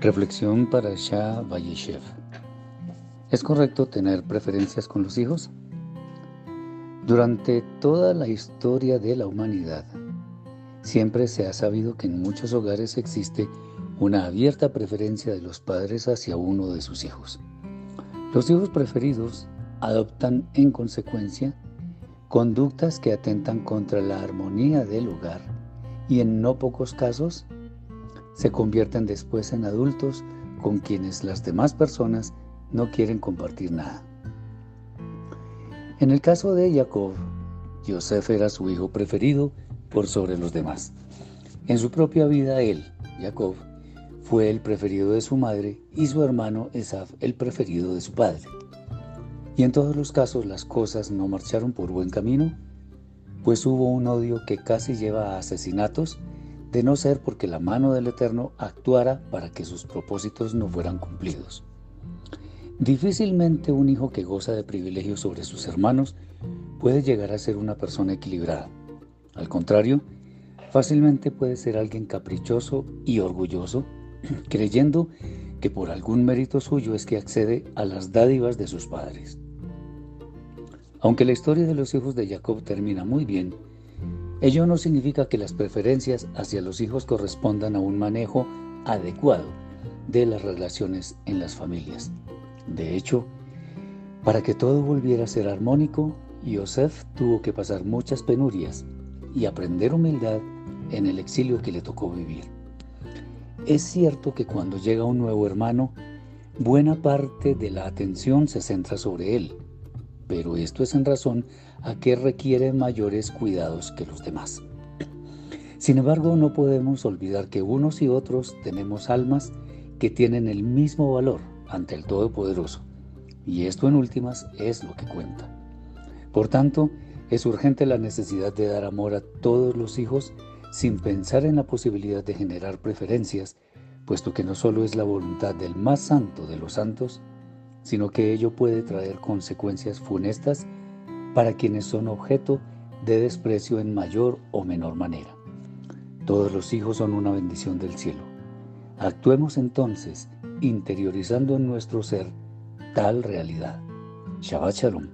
Reflexión para Shah Valleshev. ¿Es correcto tener preferencias con los hijos? Durante toda la historia de la humanidad, siempre se ha sabido que en muchos hogares existe una abierta preferencia de los padres hacia uno de sus hijos. Los hijos preferidos adoptan en consecuencia conductas que atentan contra la armonía del hogar y en no pocos casos se convierten después en adultos con quienes las demás personas no quieren compartir nada. En el caso de Jacob, Joseph era su hijo preferido por sobre los demás. En su propia vida él, Jacob, fue el preferido de su madre y su hermano Esaf el preferido de su padre. Y en todos los casos las cosas no marcharon por buen camino, pues hubo un odio que casi lleva a asesinatos de no ser porque la mano del Eterno actuara para que sus propósitos no fueran cumplidos. Difícilmente un hijo que goza de privilegios sobre sus hermanos puede llegar a ser una persona equilibrada. Al contrario, fácilmente puede ser alguien caprichoso y orgulloso, creyendo que por algún mérito suyo es que accede a las dádivas de sus padres. Aunque la historia de los hijos de Jacob termina muy bien, Ello no significa que las preferencias hacia los hijos correspondan a un manejo adecuado de las relaciones en las familias. De hecho, para que todo volviera a ser armónico, Yosef tuvo que pasar muchas penurias y aprender humildad en el exilio que le tocó vivir. Es cierto que cuando llega un nuevo hermano, buena parte de la atención se centra sobre él, pero esto es en razón a que requiere mayores cuidados que los demás. Sin embargo, no podemos olvidar que unos y otros tenemos almas que tienen el mismo valor ante el Todopoderoso, y esto en últimas es lo que cuenta. Por tanto, es urgente la necesidad de dar amor a todos los hijos sin pensar en la posibilidad de generar preferencias, puesto que no solo es la voluntad del más santo de los santos, sino que ello puede traer consecuencias funestas para quienes son objeto de desprecio en mayor o menor manera. Todos los hijos son una bendición del cielo. Actuemos entonces interiorizando en nuestro ser tal realidad. Shabbat Shalom.